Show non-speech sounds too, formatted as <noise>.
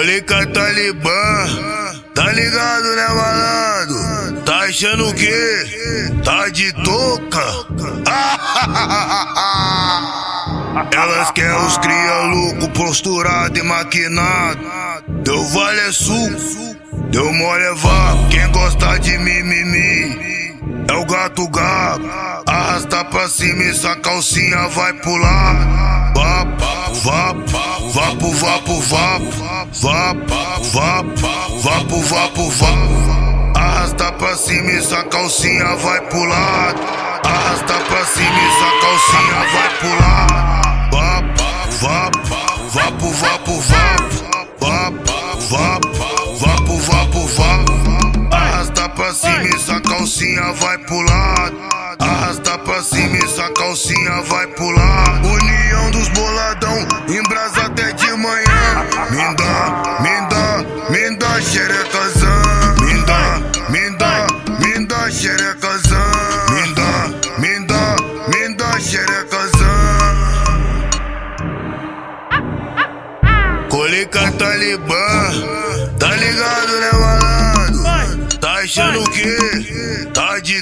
Colica Talibã, tá ligado né malandro? Tá achando que tá de touca? <laughs> Elas querem os cria louco, posturado e maquinado. Deu vale é suco, deu mole é. Quem gosta de mimimi é o gato gato. Arrasta pra cima e sua calcinha vai pular. Vapo, vapo, vapo, vapo, vapo. Vapo, vapo, vapo. Arrasta pra cima e sua calcinha vai pular. Arrasta pra cima e sua calcinha vai pular. Vapo, vapo, vapo, vapo, vapo. Vapo, vapo, vapo, vapo, vapo. Arrasta pra cima e sua calcinha vai pular. Arrasta pra cima e sua calcinha vai pular. União dos boladão, embrasa Colica Talibã, tá ligado né malandro? Tá achando que tá de